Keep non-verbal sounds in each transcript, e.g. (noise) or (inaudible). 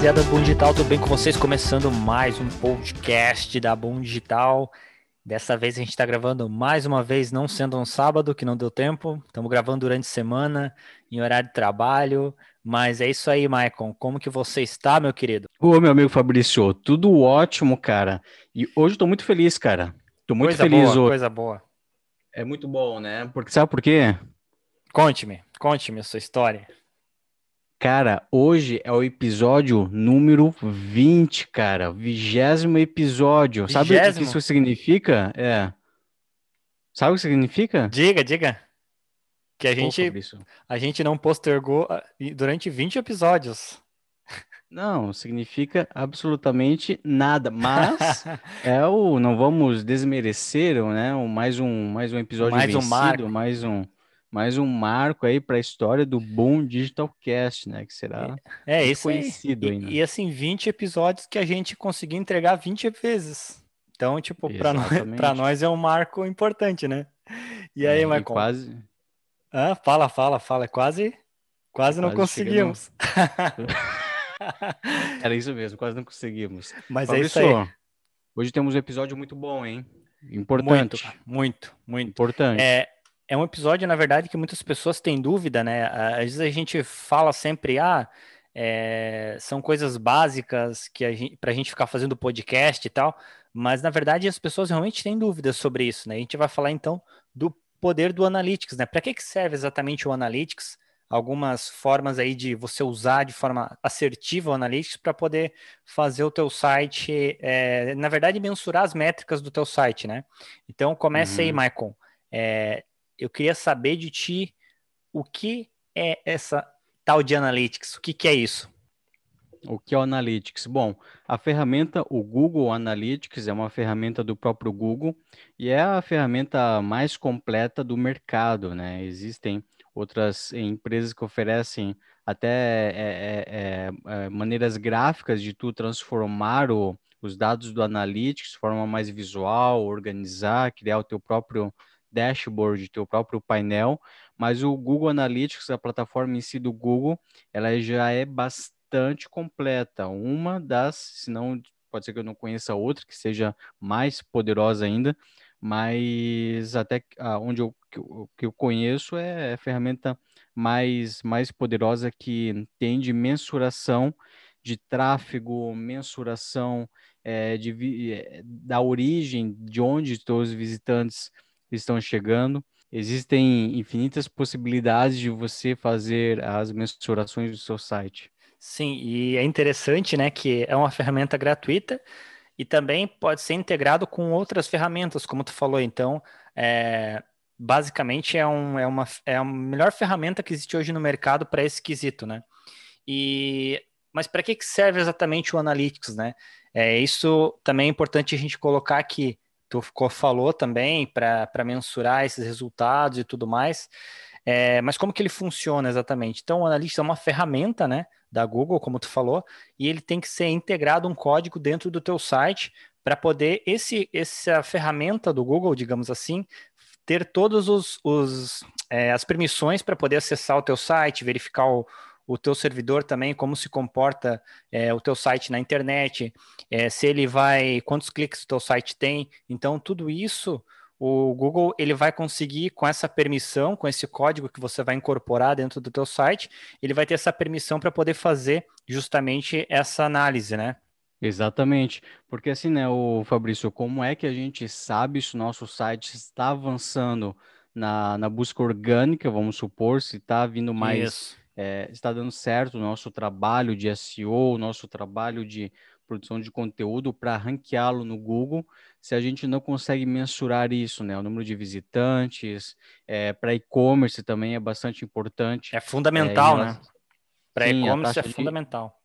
rapaziada Bom Digital, tudo bem com vocês? Começando mais um podcast da Bom Digital. Dessa vez a gente está gravando mais uma vez, não sendo um sábado, que não deu tempo. Estamos gravando durante a semana, em horário de trabalho. Mas é isso aí, Maicon. Como que você está, meu querido? Ô, meu amigo Fabrício, tudo ótimo, cara. E hoje estou muito feliz, cara. Estou muito coisa feliz boa, hoje. Coisa boa. É muito bom, né? Porque sabe por quê? Conte-me, conte-me a sua história. Cara, hoje é o episódio número 20, cara. Vigésimo episódio. Sabe o que isso significa? É. Sabe o que significa? Diga, diga. Que a gente, a gente não postergou ah, durante 20 episódios. Não, significa absolutamente nada. Mas é o. Não vamos desmerecer, né? o- Mais um, mais um episódio Mais um vencido, marco. mais um, mais um marco aí para a história do Boom Digital Cast, né? Que será É muito isso aí. conhecido E, ainda. e assim, 20 episódios que a gente conseguiu entregar 20 vezes. Então, tipo, para nós, (laughs) nós é um marco importante, né? E aí, É, Maicon? quase. Ah, fala, fala, fala. Quase, quase não Quase chegando. conseguimos. (laughs) Era isso mesmo, quase não conseguimos. Mas é isso aí. Fabrício, hoje temos um episódio muito bom, hein? Importante. Muito, muito, muito. Importante. É, é um episódio, na verdade, que muitas pessoas têm dúvida, né? Às vezes a gente fala sempre, ah, é, são coisas básicas que a gente, pra gente ficar fazendo podcast e tal, mas na verdade as pessoas realmente têm dúvidas sobre isso, né? A gente vai falar então do poder do Analytics, né? Para que que serve exatamente o Analytics? Algumas formas aí de você usar de forma assertiva o Analytics para poder fazer o teu site, é, na verdade, mensurar as métricas do teu site, né? Então comece aí, Uhum. Maicon. É, eu queria saber de ti o que é essa tal de Analytics, o que, que é isso? O que é o Analytics? Bom, a ferramenta, o Google Analytics, é uma ferramenta do próprio Google e é a ferramenta mais completa do mercado, né? Existem outras empresas que oferecem até é, é, é, é, maneiras gráficas de tu transformar o, os dados do Analytics de forma mais visual, organizar, criar o teu próprio dashboard, teu próprio painel, mas o Google Analytics, a plataforma em si do Google, ela já é bastante completa. Uma das, se não, pode ser que eu não conheça outra que seja mais poderosa ainda, mas até ah, onde eu, que eu, que eu conheço é a ferramenta mais, mais poderosa que tem de mensuração de tráfego, mensuração eh, de, eh, da origem, de onde os visitantes estão chegando. Existem infinitas possibilidades de você fazer as mensurações do seu site. Sim, e é interessante, né, que é uma ferramenta gratuita e também pode ser integrado com outras ferramentas, como tu falou. Então, é, basicamente é, um, é, uma, é a melhor ferramenta que existe hoje no mercado para esse quesito, né? E, mas para que, que serve exatamente o Analytics, né? É, isso também é importante a gente colocar aqui. Tu falou também para mensurar esses resultados e tudo mais. É, mas como que ele funciona exatamente? Então, o Analytics é uma ferramenta, né? da Google, como tu falou, e ele tem que ser integrado um código dentro do teu site para poder esse essa ferramenta do Google, digamos assim, ter todos os, os é, as permissões para poder acessar o teu site, verificar o, o teu servidor também, como se comporta é, o teu site na internet, é, se ele vai, quantos cliques o teu site tem. Então, tudo isso o Google ele vai conseguir com essa permissão, com esse código que você vai incorporar dentro do teu site, ele vai ter essa permissão para poder fazer justamente essa análise, né? Exatamente, porque assim, né, o Fabrício, como é que a gente sabe se o nosso site está avançando na, na busca orgânica, vamos supor, se está vindo mais, Isso. É, está dando certo o nosso trabalho de SEO, o nosso trabalho de produção de conteúdo para ranqueá-lo no Google, se a gente não consegue mensurar isso, né, o número de visitantes, é, para e-commerce também é bastante importante. É fundamental, É, em né? relação- Para e-commerce é taxa de- fundamental.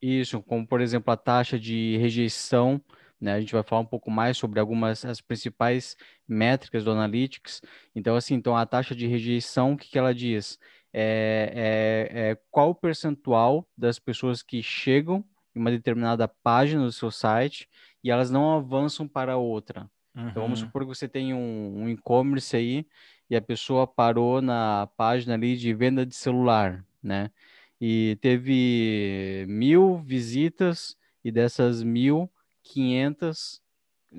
Isso, como por exemplo a taxa de rejeição, né? A gente vai falar um pouco mais sobre algumas as principais métricas do Analytics. Então, assim, então a taxa de rejeição, o que que ela diz? É, é, é qual o percentual das pessoas que chegam em uma determinada página do seu site e elas não avançam para outra. Então, vamos Uhum. supor que você tem um, um e-commerce aí e a pessoa parou na página ali de venda de celular, né? e teve mil visitas e dessas mil, 500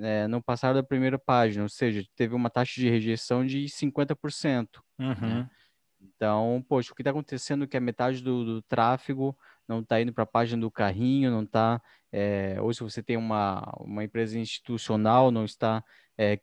é, não passaram da primeira página, ou seja, teve uma taxa de rejeição de 50%. Uhum. Né? Então, poxa, o que está acontecendo é que a metade do, do tráfego não está indo para a página do carrinho, não está, é, ou se você tem uma, uma empresa institucional, não está, é,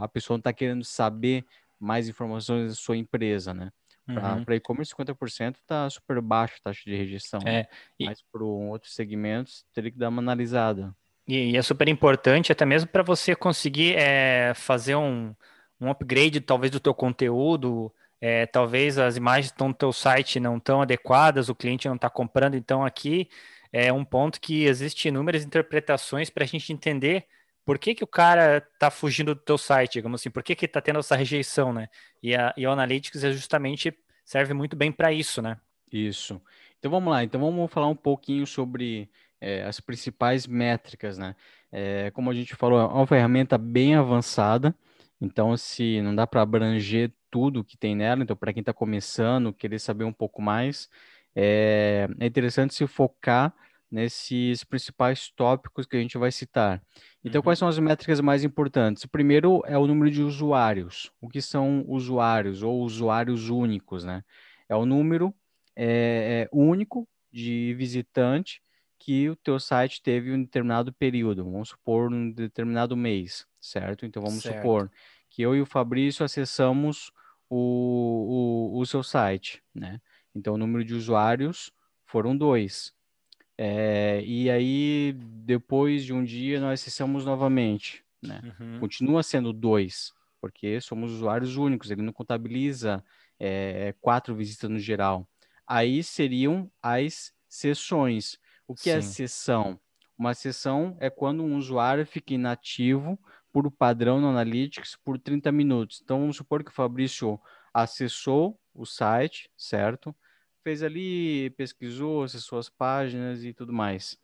a pessoa não está querendo saber mais informações da sua empresa, né? Para uhum. e-commerce, 50% está super baixo a taxa de rejeição. É, e... Mas para outros segmentos, teria que dar uma analisada. E, e é super importante, até mesmo para você conseguir é, fazer um, um upgrade, talvez, do teu conteúdo, é, talvez as imagens estão no teu site não estão adequadas, o cliente não está comprando, então aqui é um ponto que existe inúmeras interpretações para a gente entender por que, que o cara está fugindo do teu site, digamos assim, por que, está tendo essa rejeição, né? E, a, e o Analytics é justamente serve muito bem para isso, né? Isso. Então vamos lá, então vamos falar um pouquinho sobre é, as principais métricas, né? É, como a gente falou, é uma ferramenta bem avançada, então se não dá para abranger tudo que tem nela, então para quem está começando, querer saber um pouco mais, é, é interessante se focar nesses principais tópicos que a gente vai citar. Então, uhum. quais são as métricas mais importantes? O primeiro é o número de usuários. O que são usuários ou usuários únicos, né? É o número é, único de visitante que o teu site teve um determinado período, vamos supor um determinado mês, certo? Então vamos certo. supor que eu e o Fabrício acessamos o, o, o seu site, né? Então o número de usuários foram dois. É, e aí, depois de um dia, nós acessamos novamente. Né? Uhum. Continua sendo dois, porque somos usuários únicos, ele não contabiliza é, quatro visitas no geral. Aí seriam as sessões. O que é Sim. é sessão? Uma sessão é quando um usuário fica inativo por padrão no Analytics por 30 minutos. Então, vamos supor que o Fabrício acessou o site, certo? fez ali, pesquisou, acessou as páginas e tudo mais.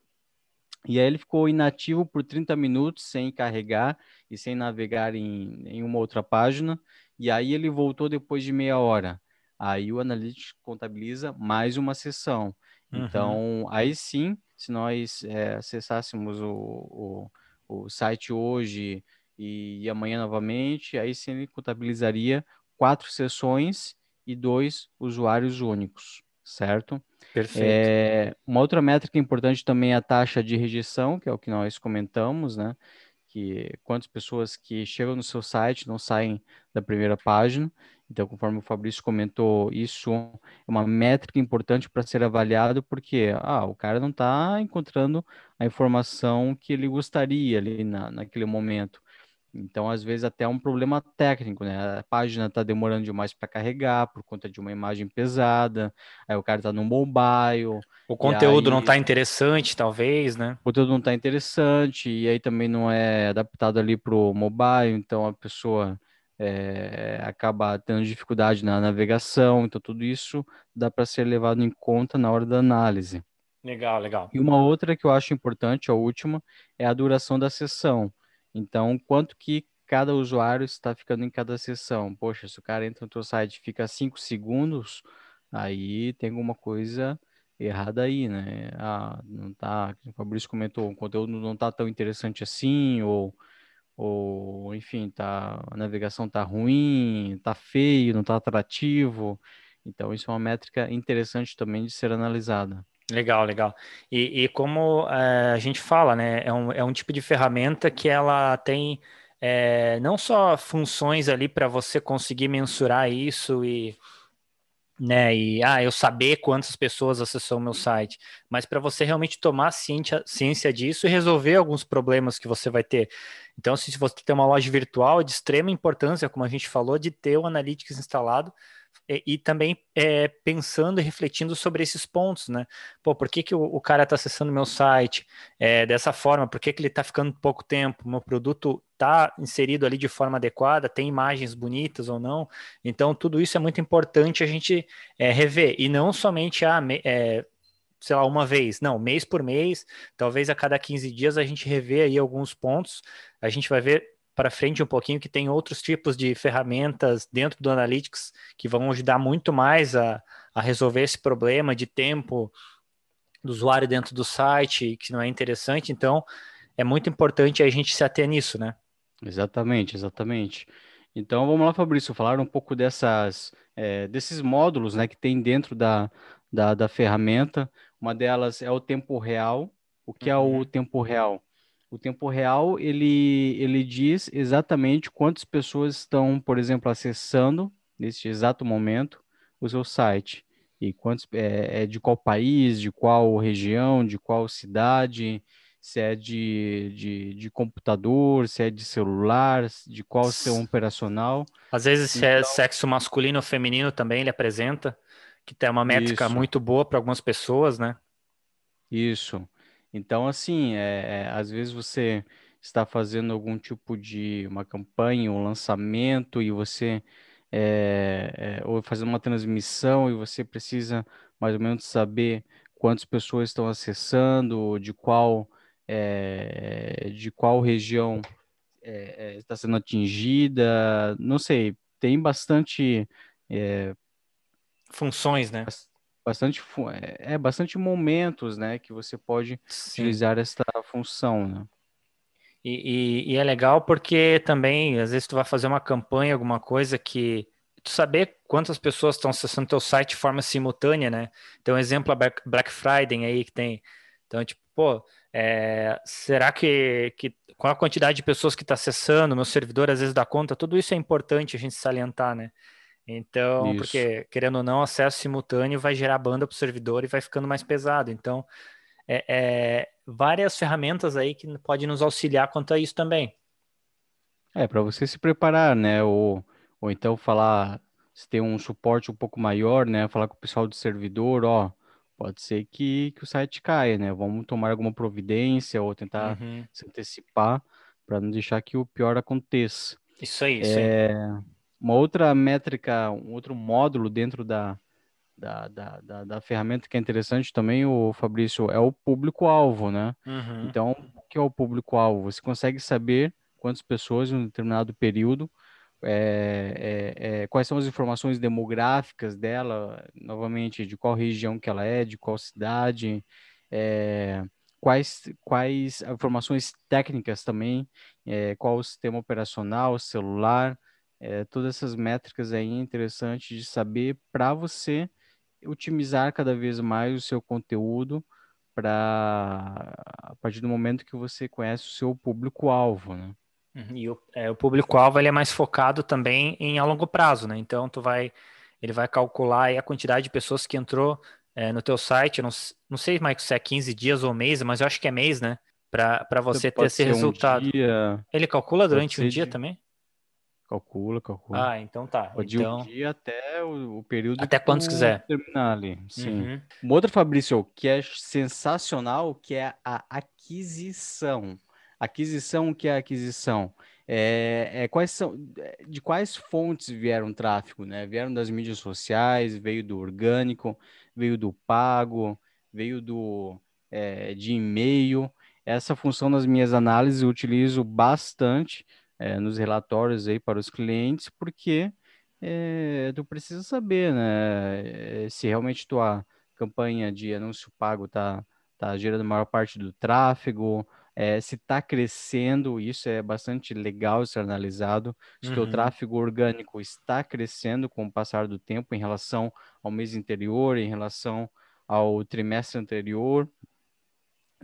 E aí ele ficou inativo por 30 minutos sem carregar e sem navegar em, em uma outra página. E aí ele voltou depois de meia hora. Aí o Analytics contabiliza mais uma sessão. Uhum. Então, aí sim, se nós é, acessássemos o, o, o, site hoje e, e amanhã novamente, aí ele contabilizaria quatro sessões e dois usuários únicos certo? Perfeito. É, uma outra métrica importante também é a taxa de rejeição, que é o que nós comentamos, né? Que quantas pessoas que chegam no seu site não saem da primeira página. Então, conforme o Fabrício comentou, isso é uma métrica importante para ser avaliado, porque ah, o cara não está encontrando a informação que ele gostaria ali na, naquele momento. Então, às vezes, até é um problema técnico, né? A página está demorando demais para carregar por conta de uma imagem pesada, aí o cara está no mobile. O conteúdo aí... não está interessante, talvez, né? O conteúdo não está interessante, e aí também não é adaptado ali para o mobile, então a pessoa é, acaba tendo dificuldade na navegação, então tudo isso dá para ser levado em conta na hora da análise. Legal, legal. E uma outra que eu acho importante, a última, é a duração da sessão. Então, quanto que cada usuário está ficando em cada sessão? Poxa, se o cara entra no teu site e fica 5 segundos, aí tem alguma coisa errada aí, né? Ah, não tá, o Fabrício comentou, o conteúdo não tá tão interessante assim, ou, ou enfim, tá, a navegação tá ruim, tá feio, não tá atrativo. Então, isso é uma métrica interessante também de ser analisada. Legal, legal. E, e como é, a gente fala, né, é um, é um tipo de ferramenta que ela tem é, não só funções ali para você conseguir mensurar isso e, né, e ah, eu saber quantas pessoas acessou o meu site, mas para você realmente tomar ciência, ciência disso e resolver alguns problemas que você vai ter. Então, se você tem uma loja virtual, é de extrema importância, como a gente falou, de ter o Analytics instalado e, e também é, pensando e refletindo sobre esses pontos, né? Pô, por que, que o, o cara está acessando meu site é, dessa forma? Por que, que ele está ficando pouco tempo? Meu produto está inserido ali de forma adequada? Tem imagens bonitas ou não? Então, tudo isso é muito importante a gente é, rever. E não somente a, é, sei lá, uma vez, não, mês por mês, talvez a cada 15 dias a gente rever aí alguns pontos, a gente vai ver para frente um pouquinho que tem outros tipos de ferramentas dentro do Analytics que vão ajudar muito mais a, a resolver esse problema de tempo do usuário dentro do site, que não é interessante. Então, é muito importante a gente se ater nisso, né? Exatamente, exatamente. Então, vamos lá, Fabrício, falar um pouco dessas, é, desses módulos né, que tem dentro da, da, da ferramenta. Uma delas é o tempo real. O que uhum. é o uhum. tempo real? O tempo real, ele, ele diz exatamente quantas pessoas estão, por exemplo, acessando neste exato momento o seu site. E quantos, é, é de qual país, de qual região, de qual cidade, se é de, de, de computador, se é de celular, de qual sistema operacional. Às vezes, se é então... é sexo masculino ou feminino também ele apresenta, que tem uma métrica Isso. muito boa para algumas pessoas, né? Isso. Então, assim, é, é, às vezes você está fazendo algum tipo de uma campanha, um lançamento, e você é, é, ou fazendo uma transmissão e você precisa mais ou menos saber quantas pessoas estão acessando, de qual é, de qual região é, é, está sendo atingida, não sei, tem bastante funções, né? Bastante é, é bastante momentos, né, que você pode Sim. utilizar esta função, né? E, e, e, é legal porque também, às vezes, tu vai fazer uma campanha, alguma coisa que tu saber quantas pessoas estão acessando teu site de forma simultânea, né? Então, exemplo, a Black Friday aí que tem. Então, tipo, pô, é, será que, que com a quantidade de pessoas que está acessando, meu servidor às vezes dá conta, tudo isso é importante a gente salientar, né? Então, Isso. porque querendo ou não, acesso simultâneo vai gerar banda para o servidor e vai ficando mais pesado. Então, é, é, várias ferramentas aí que podem nos auxiliar quanto a isso também. É, para você se preparar, né? Ou, ou então falar, se tem um suporte um pouco maior, né? Falar com o pessoal do servidor, ó, pode ser que, que o site caia, né? Vamos tomar alguma providência ou tentar uhum. se antecipar para não deixar que o pior aconteça. Isso aí, isso é... Uma outra métrica, um outro módulo dentro da, da, da, da, da ferramenta que é interessante também, o Fabrício, é o público-alvo, né? Uhum. Então, o que é o público-alvo? Você consegue saber quantas pessoas em um determinado período, é, é, é, quais são as informações demográficas dela, novamente, de qual região que ela é, de qual cidade, é, quais, quais informações técnicas também, é, qual o sistema operacional, celular, é, todas essas métricas aí é interessante de saber para você otimizar cada vez mais o seu conteúdo para a partir do momento que você conhece o seu público-alvo, né? Uhum, e o, é, o público-alvo ele é mais focado também em a longo prazo, né? Então tu vai, ele vai calcular a quantidade de pessoas que entrou é, no teu site, não, não sei, Michael, se é 15 dias ou mês, mas eu acho que é mês, né? Para você ter esse resultado. Um dia, ele calcula durante um dia de... também? Calcula, calcula. Ah, então tá. Pode então... um dia até o, o período até quantos quiser terminar ali. Sim. Uhum. Uma outra, Fabrício, que é sensacional, que é a aquisição. Aquisição, o que é aquisição? É, é, quais são, de quais fontes vieram tráfego, né? Vieram das mídias sociais, veio do orgânico, veio do pago, veio do é, de e-mail. Essa função nas minhas análises eu utilizo bastante é, nos relatórios aí para os clientes, porque é, tu precisa saber, né, eh, se realmente tua campanha de anúncio pago está tá gerando a maior parte do tráfego, é, se está crescendo, isso é bastante legal ser analisado, se o uhum. tráfego orgânico está crescendo com o passar do tempo em relação ao mês anterior, em relação ao trimestre anterior,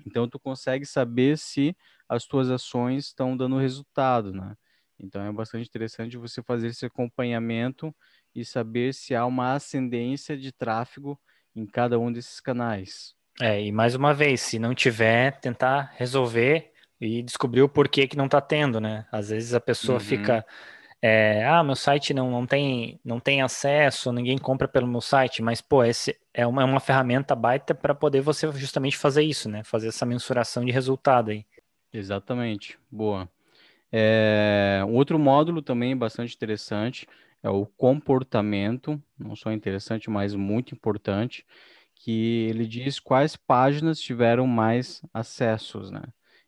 então tu consegue saber se as tuas ações estão dando resultado, né? Então é bastante interessante você fazer esse acompanhamento e saber se há uma ascendência de tráfego em cada um desses canais. É, e mais uma vez, se não tiver, tentar resolver e descobrir o porquê que não está tendo, né? Às vezes a pessoa uhum. fica, é, ah, meu site não, não, tem, não tem acesso, ninguém compra pelo meu site, mas, pô, esse é uma, é uma ferramenta baita para poder você justamente fazer isso, né? Fazer essa mensuração de resultado aí. Exatamente, boa. É, um outro módulo também bastante interessante é o comportamento, não só interessante, mas muito importante, que ele diz quais páginas tiveram mais acessos, né?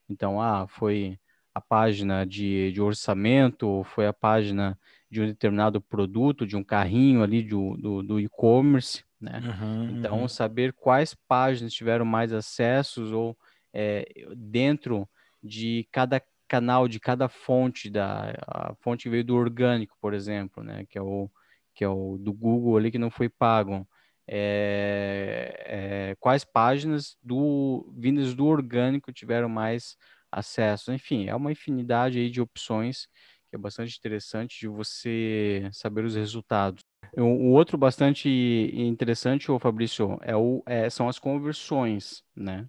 Então, ah, foi a página de, de orçamento, ou foi a página de um determinado produto, de um carrinho ali do, do, do e-commerce, né? Uhum, então, uhum. saber quais páginas tiveram mais acessos ou é, dentro de cada canal, de cada fonte, da a fonte veio do orgânico, por exemplo, né? Que é o, que é o do Google ali que não foi pago. É, é, quais páginas do vindas do orgânico tiveram mais acesso? Enfim, é uma infinidade aí de opções que é bastante interessante de você saber os resultados. O outro bastante interessante, ô Fabrício, é o, é, são as conversões, né?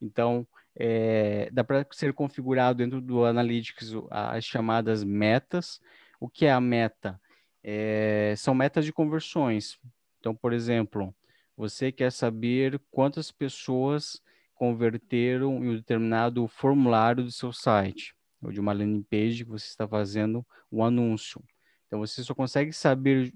Então, é, dá para ser configurado dentro do Analytics as chamadas metas. O que é a meta? É, são metas de conversões. Então, por exemplo, você quer saber quantas pessoas converteram em um determinado formulário do seu site ou de uma landing page que você está fazendo um anúncio. Então você só consegue saber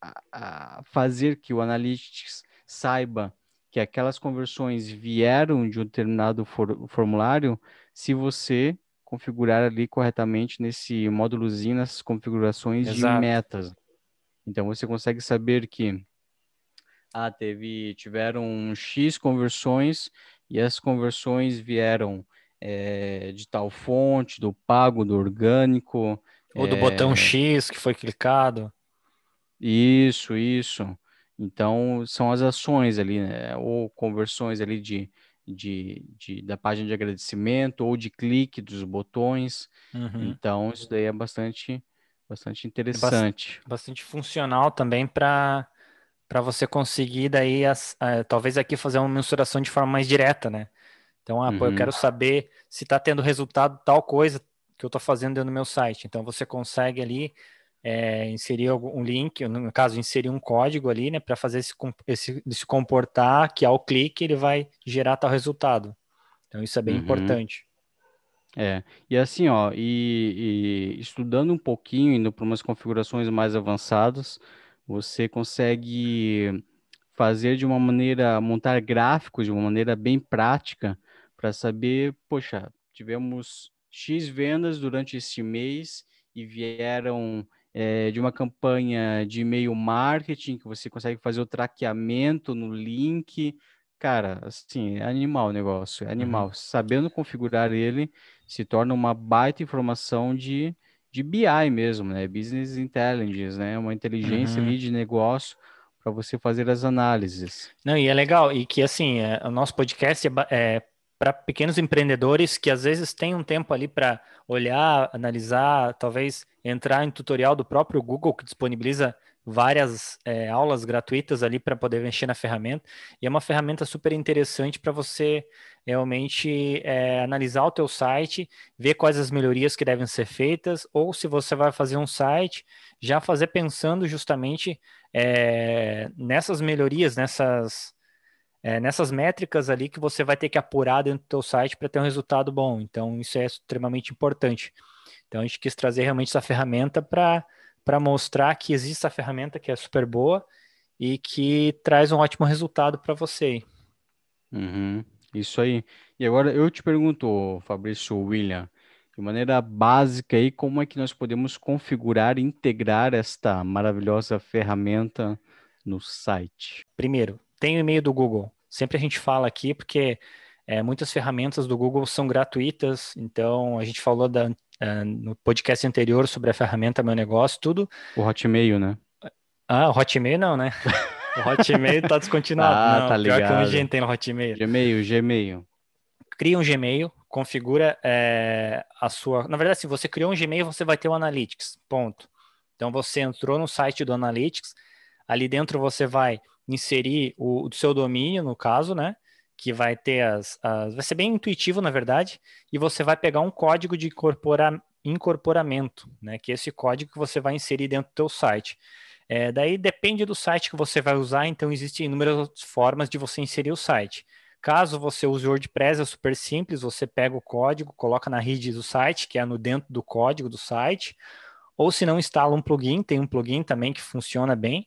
a, a fazer que o Analytics saiba que aquelas conversões vieram de um determinado for, formulário se você configurar ali corretamente nesse módulozinho, nessas configurações Exato. de metas. Então você consegue saber que ah, teve, tiveram X conversões e as conversões vieram é, de tal fonte, do pago, do orgânico. Ou do é... botão X que foi clicado. Isso, isso. Então, são as ações ali, né? ou conversões ali de, de, de, da página de agradecimento ou de clique dos botões. Uhum. Então, isso daí é bastante, bastante interessante. É bastante funcional também para para você conseguir daí as, uh, talvez aqui fazer uma mensuração de forma mais direta, né? Então, ah, uhum. pô, eu quero uhum. saber se está tendo resultado tal coisa que eu estou fazendo dentro do meu site. Então, você consegue ali é, inserir um link, no caso, inserir um código ali, né, para fazer esse, esse, se comportar, que ao clique ele vai gerar tal resultado. Então, isso é bem uhum. importante. É, e assim, ó, e, e estudando um pouquinho, indo para umas configurações mais avançadas, você consegue fazer de uma maneira, montar gráficos de uma maneira bem prática, para saber, poxa, tivemos X vendas durante este mês e vieram é, de uma campanha de e-mail marketing, que você consegue fazer o traqueamento no link. Cara, assim, é animal o negócio, é animal. Uhum. Sabendo configurar ele, se torna uma baita informação de, de BI mesmo, né? Business Intelligence, né? Uma inteligência uhum. ali de negócio para você fazer as análises. Não, e é legal, e que assim, é, o nosso podcast é, é para pequenos empreendedores que às vezes têm um tempo ali para olhar, analisar, talvez entrar em tutorial do próprio Google que disponibiliza várias é, aulas gratuitas ali para poder mexer na ferramenta. E é uma ferramenta super interessante para você realmente é, analisar o teu site, ver quais as melhorias que devem ser feitas, ou se você vai fazer um site, já fazer pensando justamente é, nessas melhorias, nessas é, nessas métricas ali que você vai ter que apurar dentro do teu site para ter um resultado bom. Então, isso é extremamente importante. Então, a gente quis trazer realmente essa ferramenta para mostrar que existe essa ferramenta que é super boa e que traz um ótimo resultado para você. Uhum, isso aí. E agora eu te pergunto, Fabrício William, de maneira básica aí, como é que nós podemos configurar e integrar esta maravilhosa ferramenta no site? Primeiro, tem o e-mail do Google. Sempre a gente fala aqui porque é, muitas ferramentas do Google são gratuitas, então a gente falou da, uh, no podcast anterior sobre a ferramenta Meu Negócio, tudo. O Hotmail, né? Ah, o Hotmail não, né? O Hotmail está descontinuado. (laughs) ah, não, tá ligado. Pior que a gente tem no Hotmail. Gmail, Gmail. Cria um Gmail, configura é, a sua... Na verdade, se você criou um Gmail, você vai ter o Analytics, ponto. Então, você entrou no site do Analytics, ali dentro você vai inserir o, o seu domínio, no caso, né? Que vai ter as, as, Vai ser bem intuitivo, na verdade, e você vai pegar um código de incorpora, incorporamento, né? Que é esse código que você vai inserir dentro do teu site. É, daí depende do site que você vai usar, então existem inúmeras formas de você inserir o site. Caso você use o WordPress, é super simples, você pega o código, coloca na rede do site, que é no dentro do código do site, ou se não instala um plugin, tem um plugin também que funciona bem,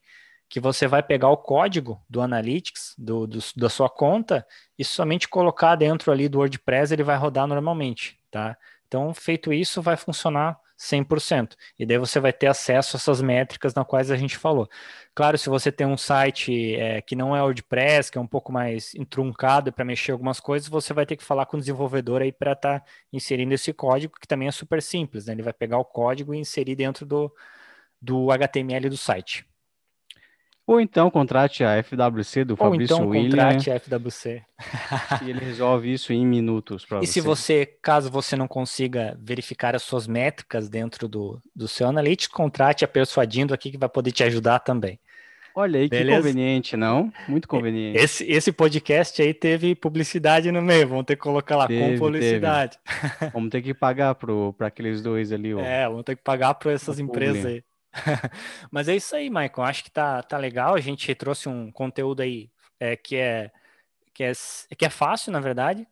que você vai pegar o código do Analytics, do, do, da sua conta, e somente colocar dentro ali do WordPress, ele vai rodar normalmente, tá? Então, feito isso, vai funcionar 100%. E daí você vai ter acesso a essas métricas na quais a gente falou. Claro, se você tem um site é, que não é WordPress, que é um pouco mais entruncado para mexer algumas coisas, você vai ter que falar com o desenvolvedor aí para estar tá inserindo esse código, que também é super simples. Né? Ele vai pegar o código e inserir dentro do, do HTML do site. Ou então contrate a FWC do Ou Fabrício então, William. contrate a FWC. e ele resolve isso em minutos para você. E se você, caso você não consiga verificar as suas métricas dentro do, do seu Analytics, contrate a Persuadindo aqui que vai poder te ajudar também. Olha aí Beleza? que conveniente, não? Muito conveniente. Esse, esse podcast aí teve publicidade no meio, vamos ter que colocar lá teve, com publicidade. Vamos ter que pagar para aqueles dois ali. Ó. É, vamos ter que pagar para essas empresas aí. (laughs) Mas é isso aí, Michael. Acho que tá, tá legal. A gente trouxe um conteúdo aí é, que, é, que, é, que é fácil, na verdade,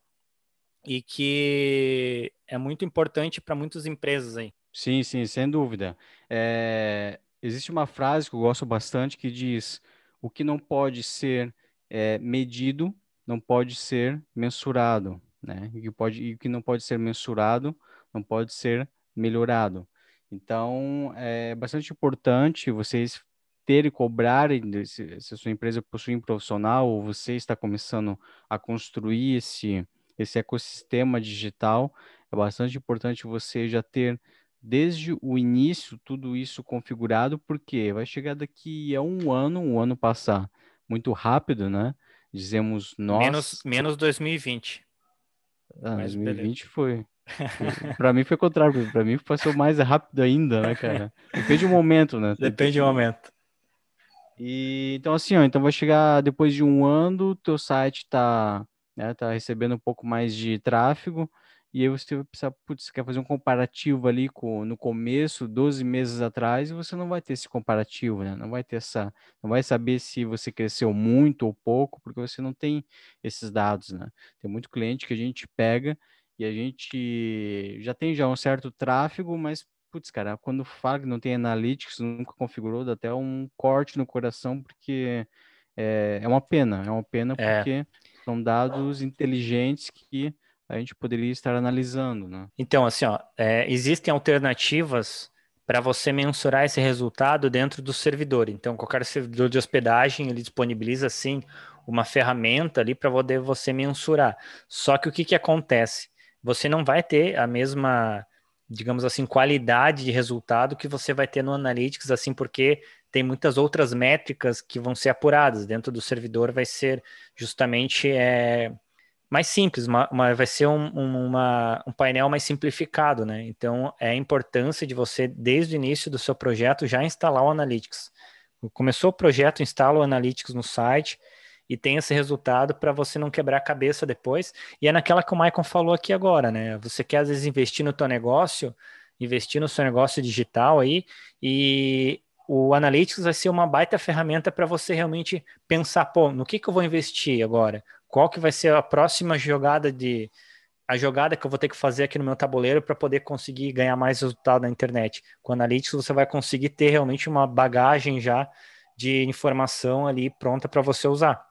e que é muito importante para muitas empresas aí. Sim, sim, sem dúvida. É, existe uma frase que eu gosto bastante que diz: o que não pode ser é, medido não pode ser mensurado, né? E pode, e o que não pode ser mensurado não pode ser melhorado. Então, é bastante importante vocês terem, cobrarem, se, se a sua empresa possui um profissional ou você está começando a construir esse, esse ecossistema digital, é bastante importante você já ter desde o início tudo isso configurado, porque vai chegar daqui a um ano, um ano passar muito rápido, né? Dizemos nós. Menos, menos 2020. Ah, 2020 beleza. foi. (laughs) Para mim foi o contrário, para mim passou mais rápido ainda, né, cara? Depende do momento, né? Depende do momento. E então assim, ó, então vai chegar depois de um ano, teu site tá, né, tá recebendo um pouco mais de tráfego, e aí você vai precisar, putz, quer fazer um comparativo ali com, no começo, 12 meses atrás, e você não vai ter esse comparativo, né? Não vai ter essa, não vai saber se você cresceu muito ou pouco, porque você não tem esses dados, né? Tem muito cliente que a gente pega e a gente já tem já um certo tráfego, mas putz, cara, quando fala que não tem analytics, nunca configurou, dá até um corte no coração, porque é, é uma pena, é uma pena é. porque são dados inteligentes que a gente poderia estar analisando, né? Então, assim, ó, é, existem alternativas para você mensurar esse resultado dentro do servidor. Então, qualquer servidor de hospedagem ele disponibiliza sim uma ferramenta ali para poder você mensurar. Só que o que, que acontece? Você não vai ter a mesma, digamos assim, qualidade de resultado que você vai ter no Analytics, assim, porque tem muitas outras métricas que vão ser apuradas dentro do servidor. Vai ser justamente é, mais simples, uma, uma, vai ser um, uma, um painel mais simplificado, né? Então, é a importância de você, desde o início do seu projeto, já instalar o Analytics. Começou o projeto, instala o Analytics no site e tem esse resultado para você não quebrar a cabeça depois. E é naquela que o Michael falou aqui agora, né? Você quer, às vezes, investir no teu negócio, investir no seu negócio digital aí, e o Analytics vai ser uma baita ferramenta para você realmente pensar, pô, no que, que eu vou investir agora? qual que vai ser a próxima jogada de a jogada que eu vou ter que fazer aqui no meu tabuleiro para poder conseguir ganhar mais resultado na internet. Com Analytics você vai conseguir ter realmente uma bagagem já de informação ali pronta para você usar.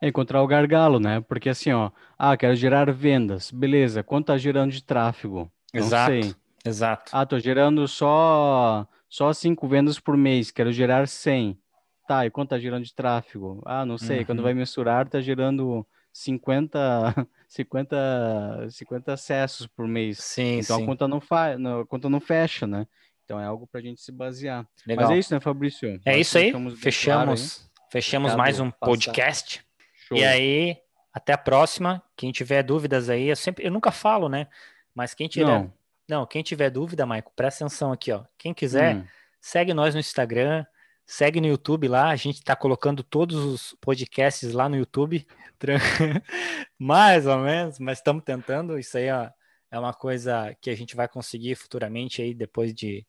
É encontrar o gargalo, né? Porque assim, ó, ah, quero gerar vendas, beleza? Quanto tá gerando de tráfego? Não exato, sei. exato. Ah, tô gerando só só cinco vendas por mês, quero gerar 100. Tá, e quanto tá gerando de tráfego? Ah, não sei. Uhum. Quando vai mensurar, tá gerando 50, 50, 50 acessos por mês. Sim, então sim. a conta não fa... a conta não fecha, né? Então é algo para a gente se basear. Legal. Mas é isso, né, Fabrício? É isso aí. Fechamos, claro, fechamos mais um podcast. E aí, até a próxima. Quem tiver dúvidas aí, eu sempre, eu nunca falo, né? Mas quem tiver, não, não quem tiver dúvida, Maico, presta atenção aqui, ó. Quem quiser, hum. segue nós no Instagram. Segue no YouTube lá, a gente está colocando todos os podcasts lá no YouTube, (laughs) mais ou menos, mas estamos tentando. Isso aí é, é uma coisa que a gente vai conseguir futuramente aí, depois de,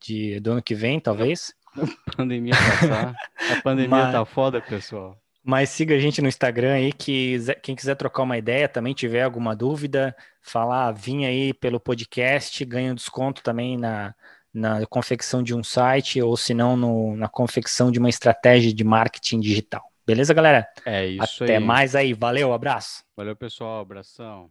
de do ano que vem, talvez. (laughs) A pandemia passar. A pandemia (laughs) mas, tá foda, pessoal. Mas siga a gente no Instagram aí, que quem quiser trocar uma ideia, também tiver alguma dúvida, falar, vim aí pelo podcast, ganha um desconto também na, na confecção de um site ou se não na confecção de uma estratégia de marketing digital. Beleza, galera? É isso Até aí. mais aí. Valeu, abraço. Valeu, pessoal. Abração.